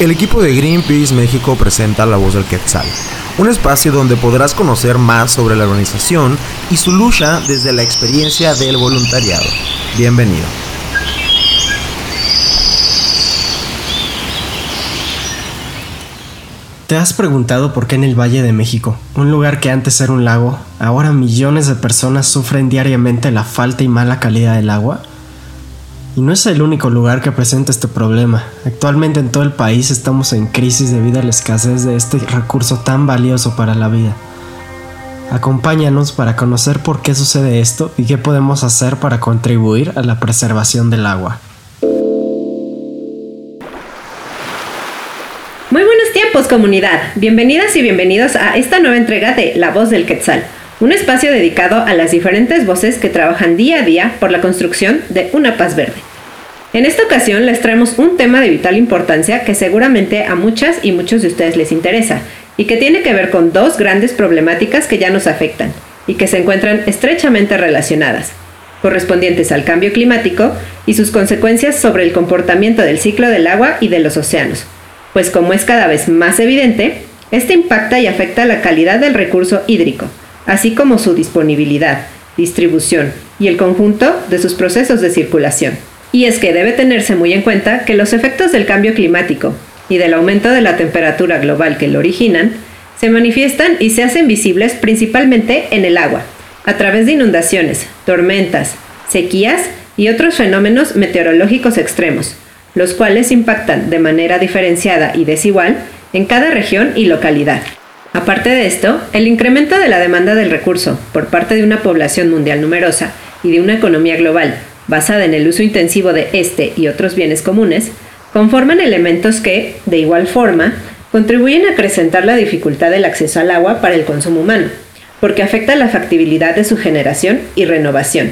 El equipo de Greenpeace México presenta La Voz del Quetzal, un espacio donde podrás conocer más sobre la organización y su lucha desde la experiencia del voluntariado. Bienvenido. ¿Te has preguntado por qué en el Valle de México, un lugar que antes era un lago, ahora millones de personas sufren diariamente la falta y mala calidad del agua? Y no es el único lugar que presenta este problema. Actualmente en todo el país estamos en crisis debido a la escasez de este recurso tan valioso para la vida. Acompáñanos para conocer por qué sucede esto y qué podemos hacer para contribuir a la preservación del agua. Muy buenos tiempos comunidad, bienvenidas y bienvenidos a esta nueva entrega de La Voz del Quetzal un espacio dedicado a las diferentes voces que trabajan día a día por la construcción de una paz verde. En esta ocasión les traemos un tema de vital importancia que seguramente a muchas y muchos de ustedes les interesa y que tiene que ver con dos grandes problemáticas que ya nos afectan y que se encuentran estrechamente relacionadas, correspondientes al cambio climático y sus consecuencias sobre el comportamiento del ciclo del agua y de los océanos, pues como es cada vez más evidente, este impacta y afecta la calidad del recurso hídrico, así como su disponibilidad, distribución y el conjunto de sus procesos de circulación. Y es que debe tenerse muy en cuenta que los efectos del cambio climático y del aumento de la temperatura global que lo originan se manifiestan y se hacen visibles principalmente en el agua, a través de inundaciones, tormentas, sequías y otros fenómenos meteorológicos extremos, los cuales impactan de manera diferenciada y desigual en cada región y localidad. Aparte de esto, el incremento de la demanda del recurso por parte de una población mundial numerosa y de una economía global basada en el uso intensivo de este y otros bienes comunes, conforman elementos que, de igual forma, contribuyen a acrecentar la dificultad del acceso al agua para el consumo humano, porque afecta la factibilidad de su generación y renovación.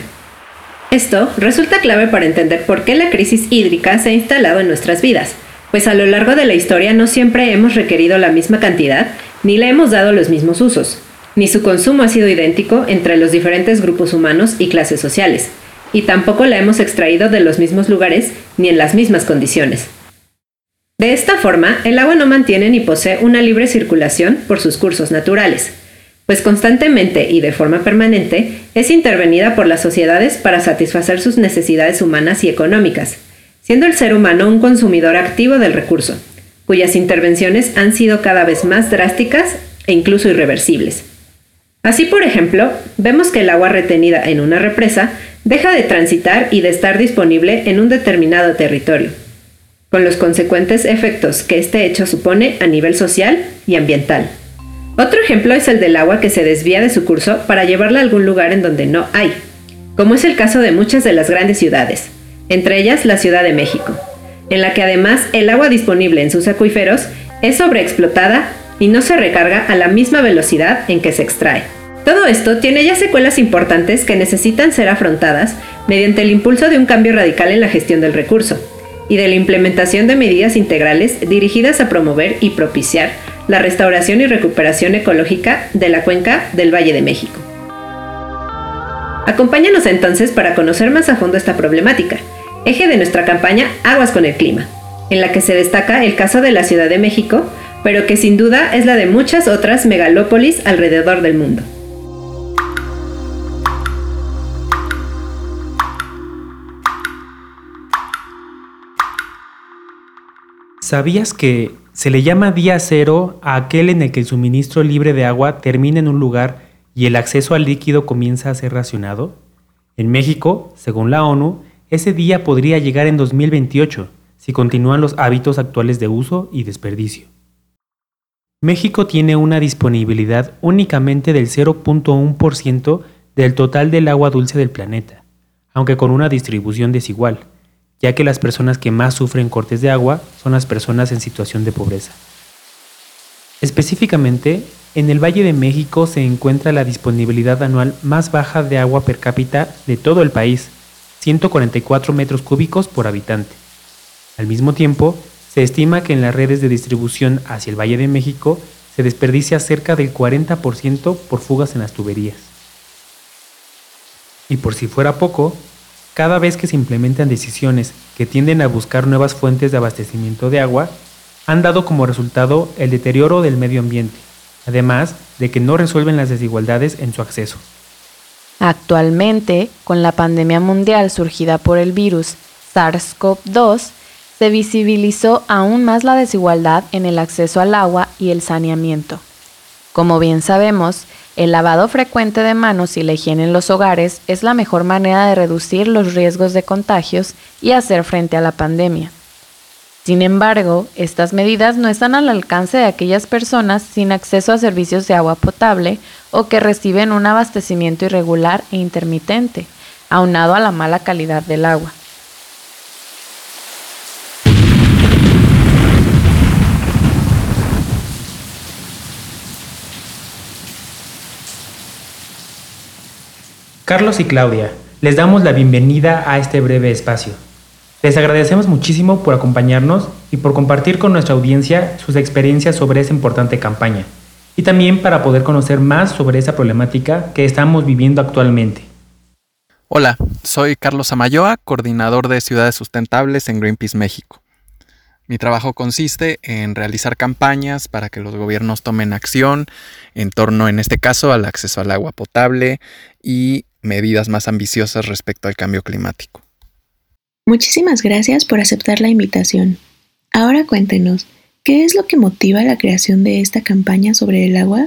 Esto resulta clave para entender por qué la crisis hídrica se ha instalado en nuestras vidas, pues a lo largo de la historia no siempre hemos requerido la misma cantidad ni le hemos dado los mismos usos, ni su consumo ha sido idéntico entre los diferentes grupos humanos y clases sociales, y tampoco la hemos extraído de los mismos lugares ni en las mismas condiciones. De esta forma, el agua no mantiene ni posee una libre circulación por sus cursos naturales, pues constantemente y de forma permanente es intervenida por las sociedades para satisfacer sus necesidades humanas y económicas, siendo el ser humano un consumidor activo del recurso cuyas intervenciones han sido cada vez más drásticas e incluso irreversibles. Así, por ejemplo, vemos que el agua retenida en una represa deja de transitar y de estar disponible en un determinado territorio, con los consecuentes efectos que este hecho supone a nivel social y ambiental. Otro ejemplo es el del agua que se desvía de su curso para llevarla a algún lugar en donde no hay, como es el caso de muchas de las grandes ciudades, entre ellas la Ciudad de México en la que además el agua disponible en sus acuíferos es sobreexplotada y no se recarga a la misma velocidad en que se extrae. Todo esto tiene ya secuelas importantes que necesitan ser afrontadas mediante el impulso de un cambio radical en la gestión del recurso y de la implementación de medidas integrales dirigidas a promover y propiciar la restauración y recuperación ecológica de la cuenca del Valle de México. Acompáñanos entonces para conocer más a fondo esta problemática eje de nuestra campaña Aguas con el Clima, en la que se destaca el caso de la Ciudad de México, pero que sin duda es la de muchas otras megalópolis alrededor del mundo. ¿Sabías que se le llama día cero a aquel en el que el suministro libre de agua termina en un lugar y el acceso al líquido comienza a ser racionado? En México, según la ONU, ese día podría llegar en 2028 si continúan los hábitos actuales de uso y desperdicio. México tiene una disponibilidad únicamente del 0.1% del total del agua dulce del planeta, aunque con una distribución desigual, ya que las personas que más sufren cortes de agua son las personas en situación de pobreza. Específicamente, en el Valle de México se encuentra la disponibilidad anual más baja de agua per cápita de todo el país, 144 metros cúbicos por habitante. Al mismo tiempo, se estima que en las redes de distribución hacia el Valle de México se desperdicia cerca del 40% por fugas en las tuberías. Y por si fuera poco, cada vez que se implementan decisiones que tienden a buscar nuevas fuentes de abastecimiento de agua, han dado como resultado el deterioro del medio ambiente, además de que no resuelven las desigualdades en su acceso. Actualmente, con la pandemia mundial surgida por el virus SARS-CoV-2, se visibilizó aún más la desigualdad en el acceso al agua y el saneamiento. Como bien sabemos, el lavado frecuente de manos y la higiene en los hogares es la mejor manera de reducir los riesgos de contagios y hacer frente a la pandemia. Sin embargo, estas medidas no están al alcance de aquellas personas sin acceso a servicios de agua potable o que reciben un abastecimiento irregular e intermitente, aunado a la mala calidad del agua. Carlos y Claudia, les damos la bienvenida a este breve espacio. Les agradecemos muchísimo por acompañarnos y por compartir con nuestra audiencia sus experiencias sobre esta importante campaña, y también para poder conocer más sobre esa problemática que estamos viviendo actualmente. Hola, soy Carlos Amayoa, coordinador de Ciudades Sustentables en Greenpeace México. Mi trabajo consiste en realizar campañas para que los gobiernos tomen acción en torno, en este caso, al acceso al agua potable y medidas más ambiciosas respecto al cambio climático. Muchísimas gracias por aceptar la invitación. Ahora cuéntenos, ¿qué es lo que motiva la creación de esta campaña sobre el agua?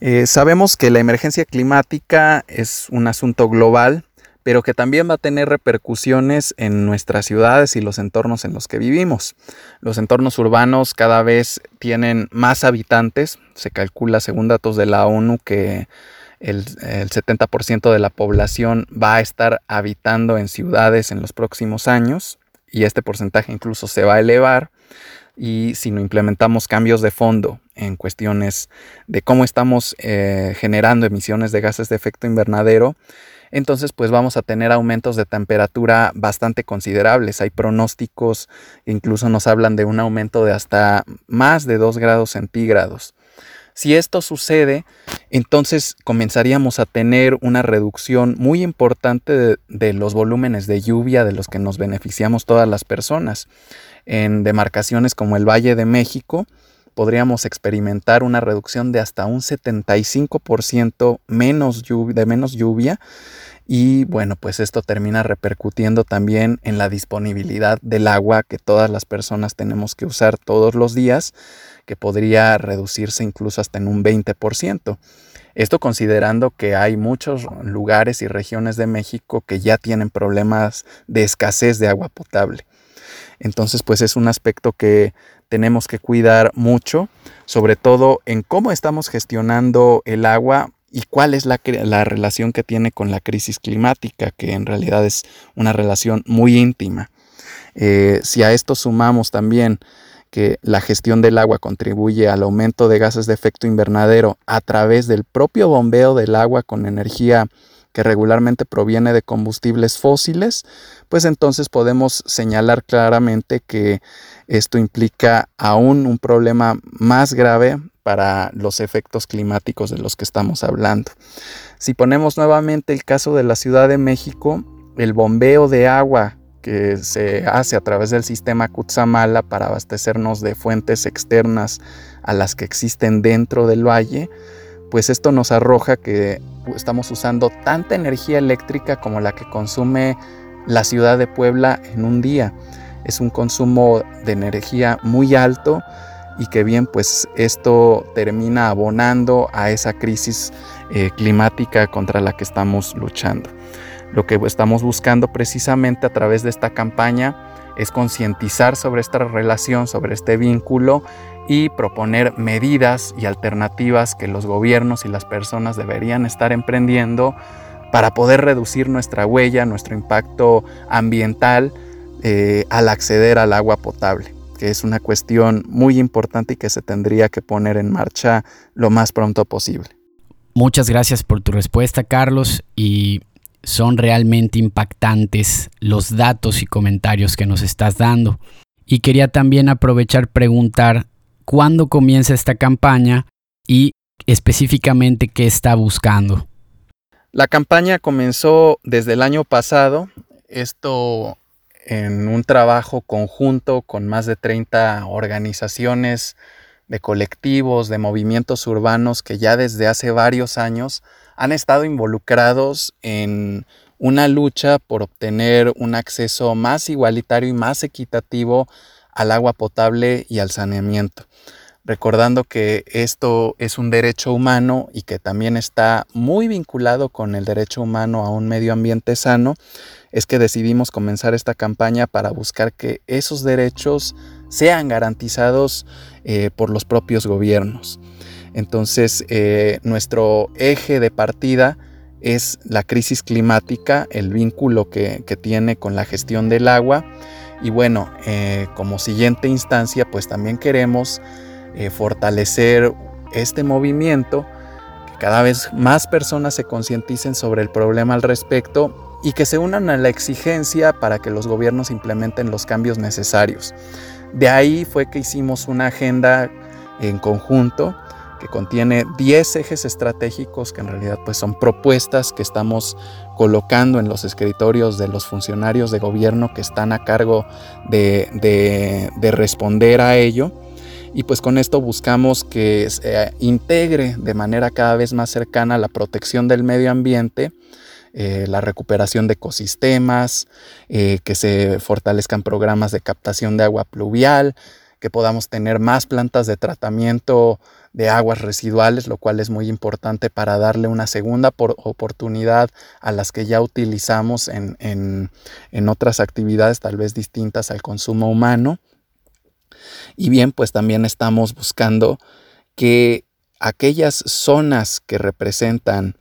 Eh, sabemos que la emergencia climática es un asunto global, pero que también va a tener repercusiones en nuestras ciudades y los entornos en los que vivimos. Los entornos urbanos cada vez tienen más habitantes. Se calcula, según datos de la ONU, que el, 70% de la población va a estar habitando en ciudades en los próximos años y este porcentaje incluso se va a elevar y si no implementamos cambios de fondo en cuestiones de cómo estamos eh, generando emisiones de gases de efecto invernadero, entonces pues vamos a tener aumentos de temperatura bastante considerables. Hay pronósticos incluso nos hablan de un aumento de hasta más de 2 grados centígrados. Si esto sucede, entonces comenzaríamos a tener una reducción muy importante de, los volúmenes de lluvia de los que nos beneficiamos todas las personas. En demarcaciones como el Valle de México, podríamos experimentar una reducción de hasta un 75% menos de menos lluvia y bueno, pues esto termina repercutiendo también en la disponibilidad del agua que todas las personas tenemos que usar todos los días que podría reducirse incluso hasta en un 20%. Esto considerando que hay muchos lugares y regiones de México que ya tienen problemas de escasez de agua potable. Entonces, pues es un aspecto que tenemos que cuidar mucho, sobre todo en cómo estamos gestionando el agua y cuál es la, relación que tiene con la crisis climática, que en realidad es una relación muy íntima. Eh, si a esto sumamos también que la gestión del agua contribuye al aumento de gases de efecto invernadero a través del propio bombeo del agua con energía que regularmente proviene de combustibles fósiles, pues entonces podemos señalar claramente que esto implica aún un problema más grave para los efectos climáticos de los que estamos hablando. Si ponemos nuevamente el caso de la Ciudad de México, el bombeo de agua que se hace a través del sistema Kutsamala para abastecernos de fuentes externas a las que existen dentro del valle, pues esto nos arroja que estamos usando tanta energía eléctrica como la que consume la ciudad de Puebla en un día. Es un consumo de energía muy alto y que bien pues esto termina abonando a esa crisis eh, climática contra la que estamos luchando. Lo que estamos buscando precisamente a través de esta campaña es concientizar sobre esta relación, sobre este vínculo y proponer medidas y alternativas que los gobiernos y las personas deberían estar emprendiendo para poder reducir nuestra huella, nuestro impacto ambiental eh, al acceder al agua potable, que es una cuestión muy importante y que se tendría que poner en marcha lo más pronto posible. Muchas gracias por tu respuesta, Carlos, y son realmente impactantes los datos y comentarios que nos estás dando. Y quería también aprovechar preguntar cuándo comienza esta campaña y específicamente qué está buscando. La campaña comenzó desde el año pasado. Esto en un trabajo conjunto con más de 30 organizaciones de colectivos, de movimientos urbanos que ya desde hace varios años han estado involucrados en una lucha por obtener un acceso más igualitario y más equitativo al agua potable y al saneamiento. Recordando que esto es un derecho humano y que también está muy vinculado con el derecho humano a un medio ambiente sano, es que decidimos comenzar esta campaña para buscar que esos derechos sean garantizados eh, por los propios gobiernos. Entonces, eh, nuestro eje de partida es la crisis climática, el vínculo que, tiene con la gestión del agua. Y bueno, eh, como siguiente instancia, pues también queremos fortalecer este movimiento, que cada vez más personas se concienticen sobre el problema al respecto y que se unan a la exigencia para que los gobiernos implementen los cambios necesarios. De ahí fue que hicimos una agenda en conjunto que contiene 10 ejes estratégicos que en realidad pues son propuestas que estamos colocando en los escritorios de los funcionarios de gobierno que están a cargo de, de responder a ello. Y pues con esto buscamos que se integre de manera cada vez más cercana la protección del medio ambiente, eh, la recuperación de ecosistemas, eh, que se fortalezcan programas de captación de agua pluvial, que podamos tener más plantas de tratamiento de aguas residuales, lo cual es muy importante para darle una segunda oportunidad a las que ya utilizamos en, en otras actividades tal vez distintas al consumo humano. Y bien, pues también estamos buscando que aquellas zonas que representan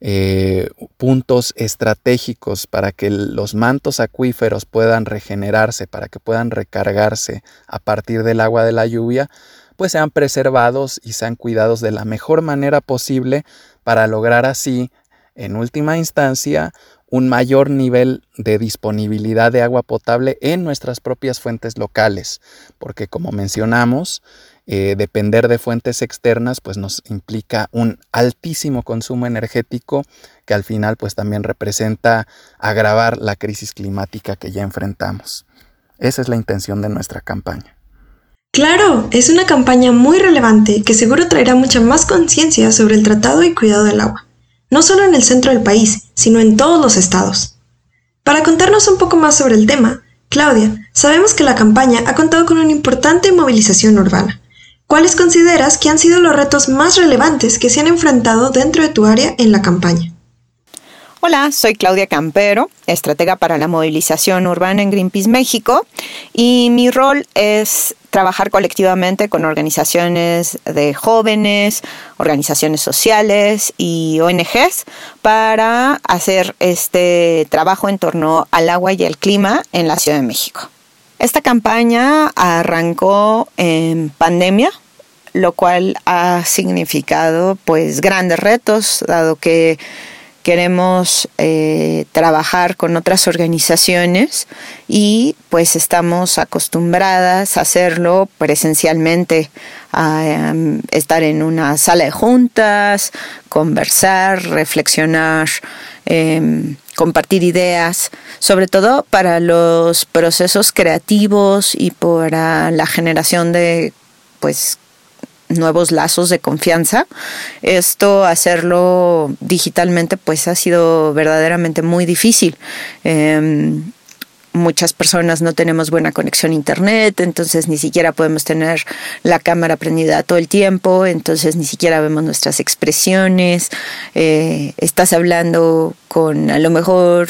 eh, puntos estratégicos para que los mantos acuíferos puedan regenerarse, para que puedan recargarse a partir del agua de la lluvia, pues sean preservados y sean cuidados de la mejor manera posible para lograr así, en última instancia, un mayor nivel de disponibilidad de agua potable en nuestras propias fuentes locales, porque como mencionamos, eh, depender de fuentes externas pues nos implica un altísimo consumo energético que al final pues también representa agravar la crisis climática que ya enfrentamos. Esa es la intención de nuestra campaña. Claro, es una campaña muy relevante que seguro traerá mucha más conciencia sobre el tratado y cuidado del agua, no solo en el centro del país, sino en todos los estados. Para contarnos un poco más sobre el tema, Claudia, sabemos que la campaña ha contado con una importante movilización urbana. ¿Cuáles consideras que han sido los retos más relevantes que se han enfrentado dentro de tu área en la campaña? Hola, soy Claudia Campero, estratega para la movilización urbana en Greenpeace México y mi rol es trabajar colectivamente con organizaciones de jóvenes, organizaciones sociales y ONGs para hacer este trabajo en torno al agua y el clima en la Ciudad de México. Esta campaña arrancó en pandemia, lo cual ha significado pues grandes retos, dado que queremos eh, trabajar con otras organizaciones y pues estamos acostumbradas a hacerlo presencialmente, a em, estar en una sala de juntas, conversar, reflexionar, em, compartir ideas, sobre todo para los procesos creativos y para la generación de pues nuevos lazos de confianza. Esto, hacerlo digitalmente, pues ha sido verdaderamente muy difícil. Em, muchas personas no tenemos buena conexión a internet, entonces ni siquiera podemos tener la cámara prendida todo el tiempo, entonces ni siquiera vemos nuestras expresiones. Eh, estás hablando con a lo mejor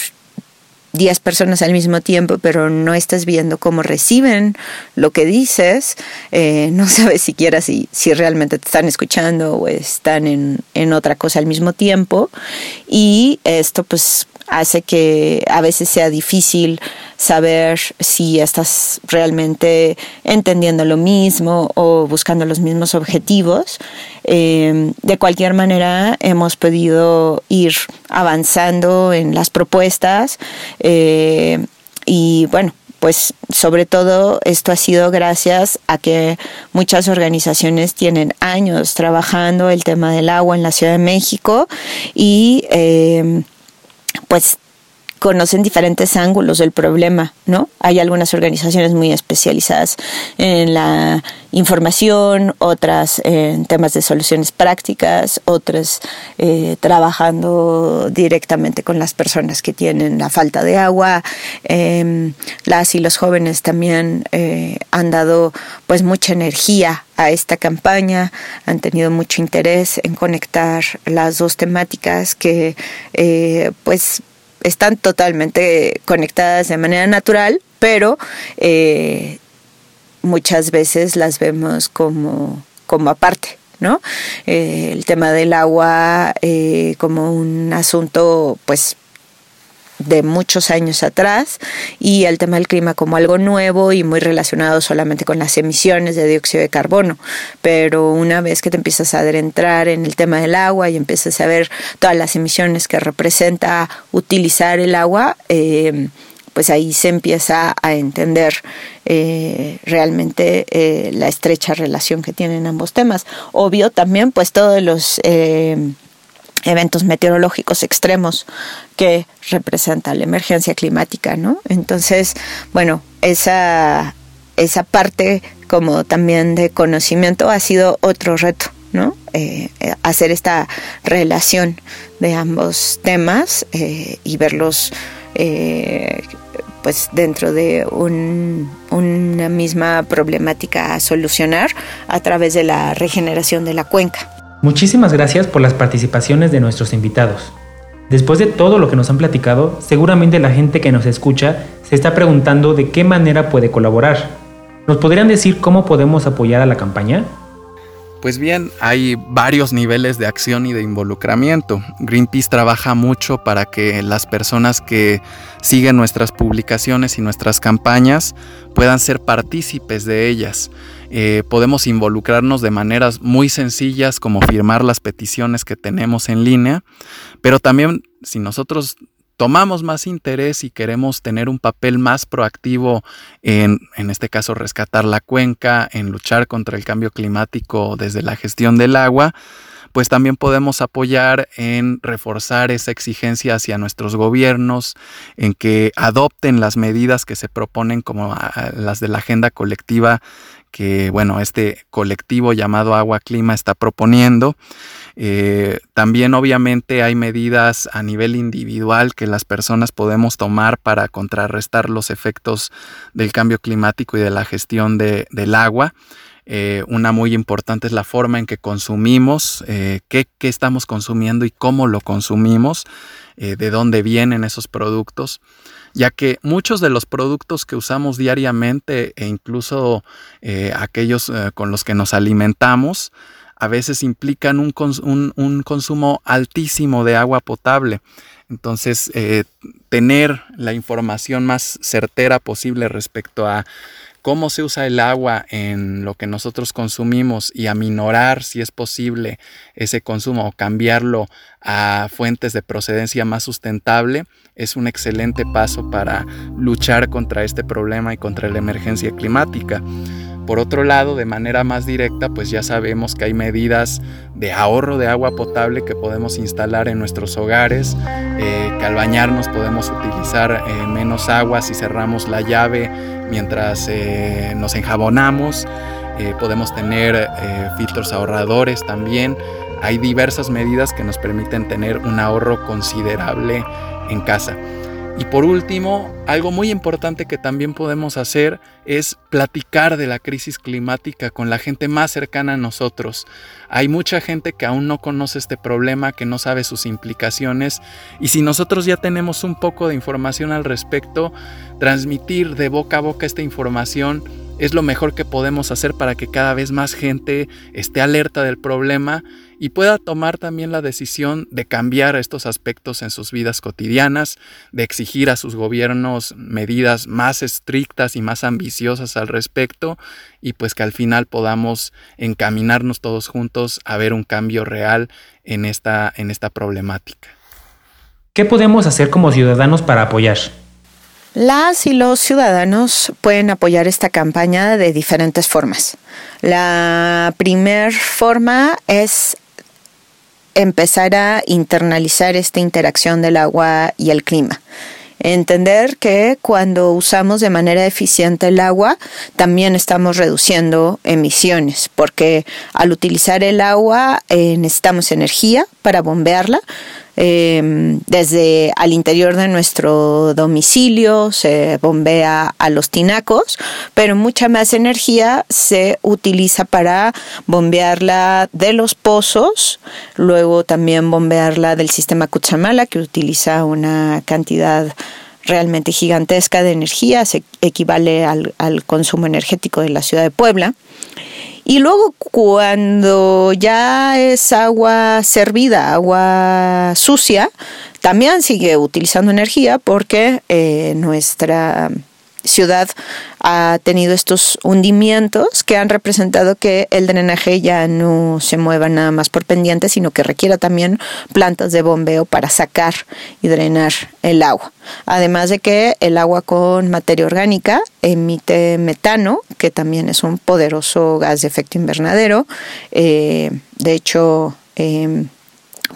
10 personas al mismo tiempo, pero no estás viendo cómo reciben lo que dices, eh, no sabes siquiera si, si realmente te están escuchando o están en, en otra cosa al mismo tiempo. Y esto pues hace que a veces sea difícil saber si estás realmente entendiendo lo mismo o buscando los mismos objetivos. Em, de cualquier manera, hemos podido ir avanzando en las propuestas eh, y bueno, pues sobre todo esto ha sido gracias a que muchas organizaciones tienen años trabajando el tema del agua en la Ciudad de México y em, pues conocen diferentes ángulos del problema, ¿no? Hay algunas organizaciones muy especializadas en la información, otras en temas de soluciones prácticas, otras eh, trabajando directamente con las personas que tienen la falta de agua. Em, las y los jóvenes también eh, han dado pues mucha energía a esta campaña, han tenido mucho interés en conectar las dos temáticas que eh, pues están totalmente conectadas de manera natural, pero eh, muchas veces las vemos como, como aparte. ¿no? Eh, el tema del agua eh, como un asunto pues de muchos años atrás y el tema del clima como algo nuevo y muy relacionado solamente con las emisiones de dióxido de carbono. Pero una vez que te empiezas a adentrar en el tema del agua y empiezas a ver todas las emisiones que representa utilizar el agua, eh, pues ahí se empieza a entender eh, realmente eh, la estrecha relación que tienen ambos temas. Obvio también pues todos los eventos meteorológicos extremos que representa la emergencia climática, ¿no? Entonces, bueno, esa, esa parte como también de conocimiento ha sido otro reto, ¿no? Eh, hacer esta relación de ambos temas eh, y verlos eh, pues dentro de una misma problemática a solucionar a través de la regeneración de la cuenca. Muchísimas gracias por las participaciones de nuestros invitados. Después de todo lo que nos han platicado, seguramente la gente que nos escucha se está preguntando de qué manera puede colaborar. ¿Nos podrían decir cómo podemos apoyar a la campaña? Pues bien, hay varios niveles de acción y de involucramiento. Greenpeace trabaja mucho para que las personas que siguen nuestras publicaciones y nuestras campañas puedan ser partícipes de ellas. Eh, podemos involucrarnos de maneras muy sencillas como firmar las peticiones que tenemos en línea, pero también si nosotros tomamos más interés y queremos tener un papel más proactivo en, en este caso, rescatar la cuenca, en luchar contra el cambio climático desde la gestión del agua, pues también podemos apoyar en reforzar esa exigencia hacia nuestros gobiernos, en que adopten las medidas que se proponen como las de la agenda colectiva que, bueno, este colectivo llamado Agua Clima está proponiendo. Eh, también obviamente hay medidas a nivel individual que las personas podemos tomar para contrarrestar los efectos del cambio climático y de la gestión del agua. Eh, una muy importante es la forma en que consumimos, eh, qué, qué, estamos consumiendo y cómo lo consumimos, de dónde vienen esos productos ya que muchos de los productos que usamos diariamente e incluso eh, aquellos eh, con los que nos alimentamos, a veces implican un, consumo altísimo de agua potable. Entonces, eh, tener la información más certera posible respecto a cómo se usa el agua en lo que nosotros consumimos y aminorar, si es posible, ese consumo o cambiarlo a fuentes de procedencia más sustentable, es un excelente paso para luchar contra este problema y contra la emergencia climática. Por otro lado, de manera más directa, pues ya sabemos que hay medidas de ahorro de agua potable que podemos instalar en nuestros hogares, eh, que al bañarnos podemos utilizar eh, menos agua si cerramos la llave mientras eh, nos enjabonamos, podemos tener filtros ahorradores también. Hay diversas medidas que nos permiten tener un ahorro considerable en casa. Y por último, algo muy importante que también podemos hacer es platicar de la crisis climática con la gente más cercana a nosotros. Hay mucha gente que aún no conoce este problema, que no sabe sus implicaciones y si nosotros ya tenemos un poco de información al respecto, transmitir de boca a boca esta información es lo mejor que podemos hacer para que cada vez más gente esté alerta del problema y pueda tomar también la decisión de cambiar estos aspectos en sus vidas cotidianas, de exigir a sus gobiernos medidas más estrictas y más ambiciosas al respecto y pues que al final podamos encaminarnos todos juntos a ver un cambio real en esta, en esta problemática. ¿Qué podemos hacer como ciudadanos para apoyar? Las y los ciudadanos pueden apoyar esta campaña de diferentes formas. La primera forma es empezar a internalizar esta interacción del agua y el clima. Entender que cuando usamos de manera eficiente el agua, también estamos reduciendo emisiones, porque al utilizar el agua eh, necesitamos energía para bombearla, Em, desde al interior de nuestro domicilio, se bombea a los tinacos, pero mucha más energía se utiliza para bombearla de los pozos, luego también bombearla del sistema Cuchamala, que utiliza una cantidad realmente gigantesca de energía, se equivale al, al consumo energético de la ciudad de Puebla. Y luego cuando ya es agua servida, agua sucia, también sigue utilizando energía porque eh, nuestra ciudad ha tenido estos hundimientos que han representado que el drenaje ya no se mueva nada más por pendiente, sino que requiera también plantas de bombeo para sacar y drenar el agua. Además de que el agua con materia orgánica emite metano, que también es un poderoso gas de efecto invernadero. Eh, de hecho, em,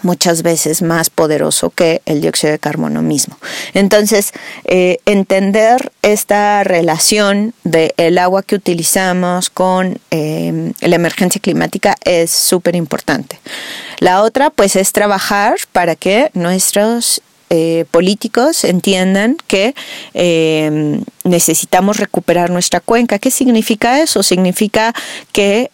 muchas veces más poderoso que el dióxido de carbono mismo. Entonces, eh, entender esta relación del agua que utilizamos con eh, la emergencia climática es súper importante. La otra, pues, es trabajar para que nuestros eh, políticos entiendan que necesitamos recuperar nuestra cuenca. ¿Qué significa eso? Significa que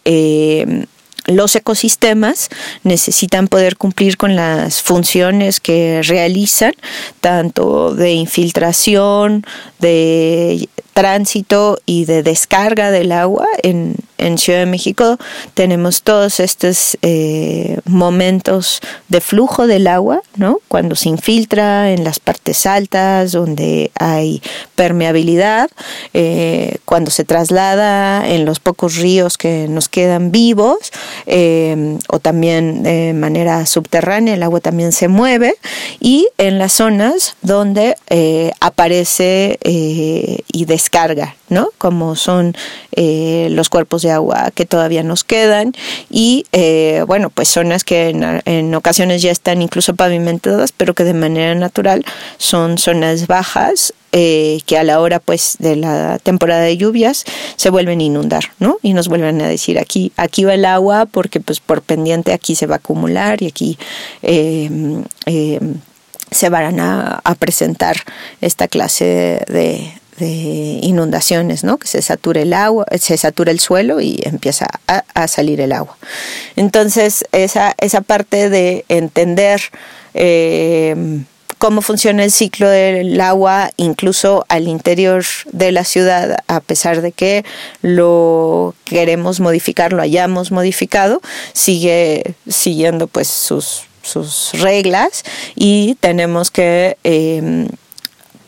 los ecosistemas necesitan poder cumplir con las funciones que realizan, tanto de infiltración, de tránsito y de descarga del agua en, en Ciudad de México tenemos todos estos eh, momentos de flujo del agua, ¿no? Cuando se infiltra en las partes altas, donde hay permeabilidad, eh, cuando se traslada en los pocos ríos que nos quedan vivos, eh, o también de manera subterránea, el agua también se mueve, y en las zonas donde aparece y descarga, ¿no? Como son los cuerpos de agua que todavía nos quedan y eh, bueno, pues zonas que en, ocasiones ya están incluso pavimentadas, pero que de manera natural son zonas bajas eh, que a la hora pues de la temporada de lluvias se vuelven a inundar, ¿no? Y nos vuelven a decir aquí, aquí va el agua porque pues por pendiente aquí se va a acumular y aquí em, em, se van a, presentar esta clase de, inundaciones, ¿no? Que se satura el agua, se satura el suelo y empieza a, salir el agua. Entonces, esa, esa parte de entender eh, cómo funciona el ciclo del agua, incluso al interior de la ciudad, a pesar de que lo queremos modificar, lo hayamos modificado, sigue siguiendo pues sus sus reglas y tenemos que eh,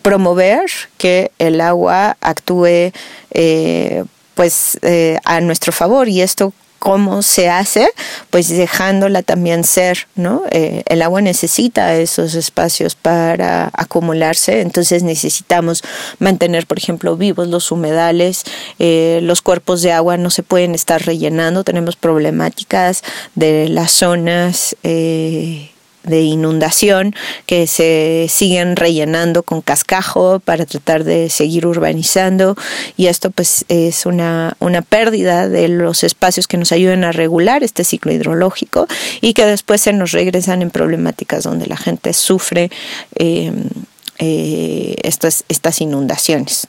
promover que el agua actúe eh, pues eh, a nuestro favor. Y esto cómo se hace, pues dejándola también ser, ¿no? Eh, el agua necesita esos espacios para acumularse, entonces necesitamos mantener, por ejemplo, vivos los humedales, los cuerpos de agua no se pueden estar rellenando, tenemos problemáticas de las zonas de inundación que se siguen rellenando con cascajo para tratar de seguir urbanizando. Y esto pues es una, una pérdida de los espacios que nos ayudan a regular este ciclo hidrológico y que después se nos regresan en problemáticas donde la gente sufre eh, eh, estas, estas inundaciones.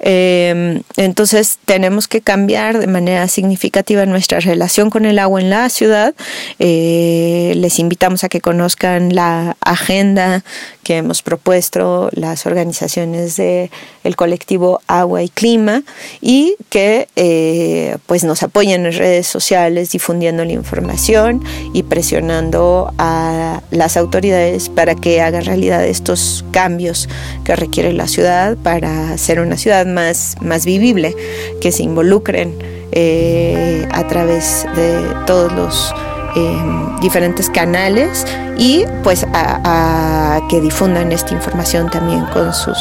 Em, entonces tenemos que cambiar de manera significativa nuestra relación con el agua en la ciudad. Eh, les invitamos a que conozcan la agenda que hemos propuesto las organizaciones del el colectivo Agua y Clima y que eh, pues nos apoyen en redes sociales difundiendo la información y presionando a las autoridades para que hagan realidad estos cambios cambios que requiere la ciudad para ser una ciudad más, más vivible, que se involucren eh, a través de todos los eh, diferentes canales y pues a, que difundan esta información también con sus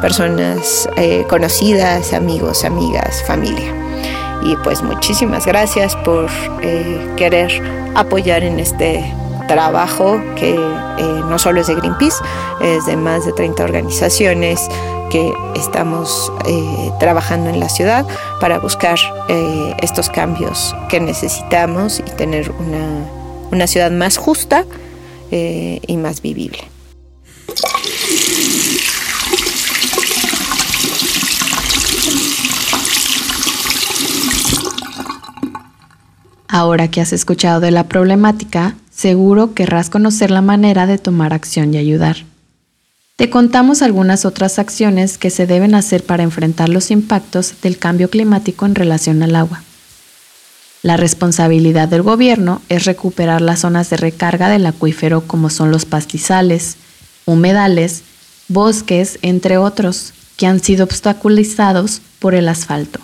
personas eh, conocidas, amigos, amigas, familia. Y pues muchísimas gracias por querer apoyar en este trabajo que eh, no solo es de Greenpeace, es de más de 30 organizaciones que estamos eh, trabajando en la ciudad para buscar eh, estos cambios que necesitamos y tener una, una ciudad más justa y más vivible. Ahora que has escuchado de la problemática, seguro querrás conocer la manera de tomar acción y ayudar. Te contamos algunas otras acciones que se deben hacer para enfrentar los impactos del cambio climático en relación al agua. La responsabilidad del gobierno es recuperar las zonas de recarga del acuífero como son los pastizales, humedales, bosques, entre otros, que han sido obstaculizados por el asfalto.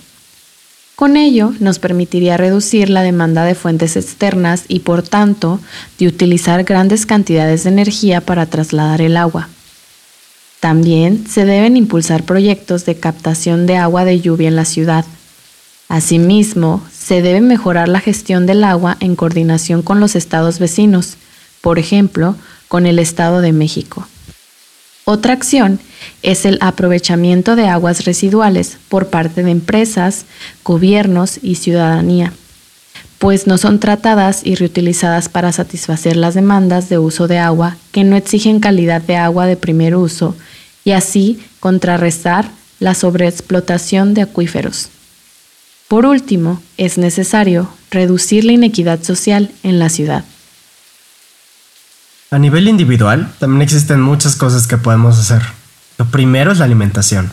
Con ello nos permitiría reducir la demanda de fuentes externas y por tanto de utilizar grandes cantidades de energía para trasladar el agua. También se deben impulsar proyectos de captación de agua de lluvia en la ciudad. Asimismo, se debe mejorar la gestión del agua en coordinación con los estados vecinos, por ejemplo, con el Estado de México. Otra acción es el aprovechamiento de aguas residuales por parte de empresas, gobiernos y ciudadanía, pues no son tratadas y reutilizadas para satisfacer las demandas de uso de agua que no exigen calidad de agua de primer uso y así contrarrestar la sobreexplotación de acuíferos. Por último, es necesario reducir la inequidad social en la ciudad. A nivel individual, también existen muchas cosas que podemos hacer. Lo primero es la alimentación.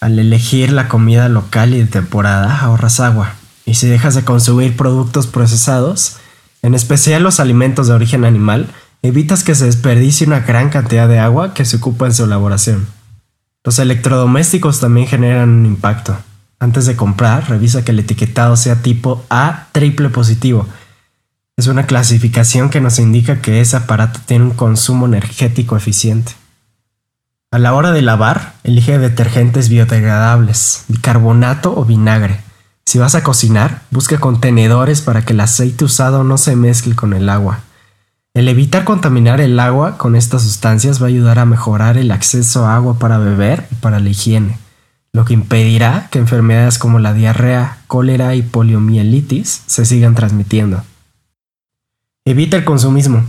Al elegir la comida local y de temporada, ahorras agua. Y si dejas de consumir productos procesados, en especial los alimentos de origen animal, evitas que se desperdicie una gran cantidad de agua que se ocupa en su elaboración. Los electrodomésticos también generan un impacto. Antes de comprar, revisa que el etiquetado sea tipo A triple positivo es una clasificación que nos indica que ese aparato tiene un consumo energético eficiente. A la hora de lavar, elige detergentes biodegradables, bicarbonato o vinagre. Si vas a cocinar, busca contenedores para que el aceite usado no se mezcle con el agua. El evitar contaminar el agua con estas sustancias va a ayudar a mejorar el acceso a agua para beber y para la higiene, lo que impedirá que enfermedades como la diarrea, cólera y poliomielitis se sigan transmitiendo. Evita el consumismo.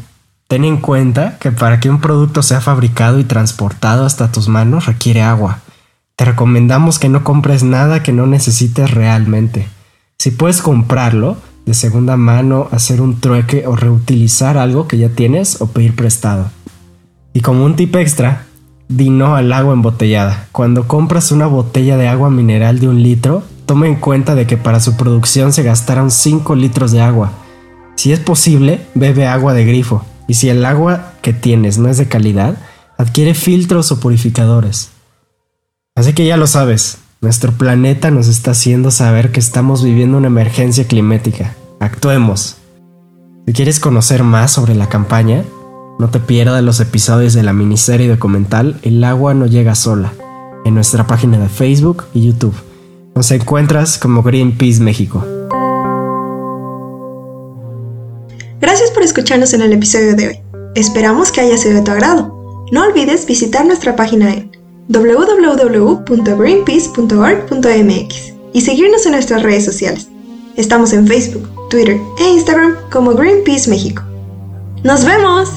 Ten en cuenta que para que un producto sea fabricado y transportado hasta tus manos requiere agua. Te recomendamos que no compres nada que no necesites realmente. Si puedes comprarlo de segunda mano, hacer un trueque o reutilizar algo que ya tienes o pedir prestado. Y como un tip extra, di no al agua embotellada. Cuando compras una botella de agua mineral de un litro, toma en cuenta de que para su producción se gastaron 5 litros de agua si es posible, bebe agua de grifo. Y si el agua que tienes no es de calidad, adquiere filtros o purificadores. Así que ya lo sabes, nuestro planeta nos está haciendo saber que estamos viviendo una emergencia climática. Actuemos. Si quieres conocer más sobre la campaña, no te pierdas los episodios de la miniserie documental El agua no llega sola, en nuestra página de Facebook y YouTube. Nos encuentras como Greenpeace México. Gracias por escucharnos en el episodio de hoy. Esperamos que haya sido de tu agrado. No olvides visitar nuestra página en www.greenpeace.org.mx y seguirnos en nuestras redes sociales. Estamos en Facebook, Twitter e Instagram como Greenpeace México. ¡Nos vemos!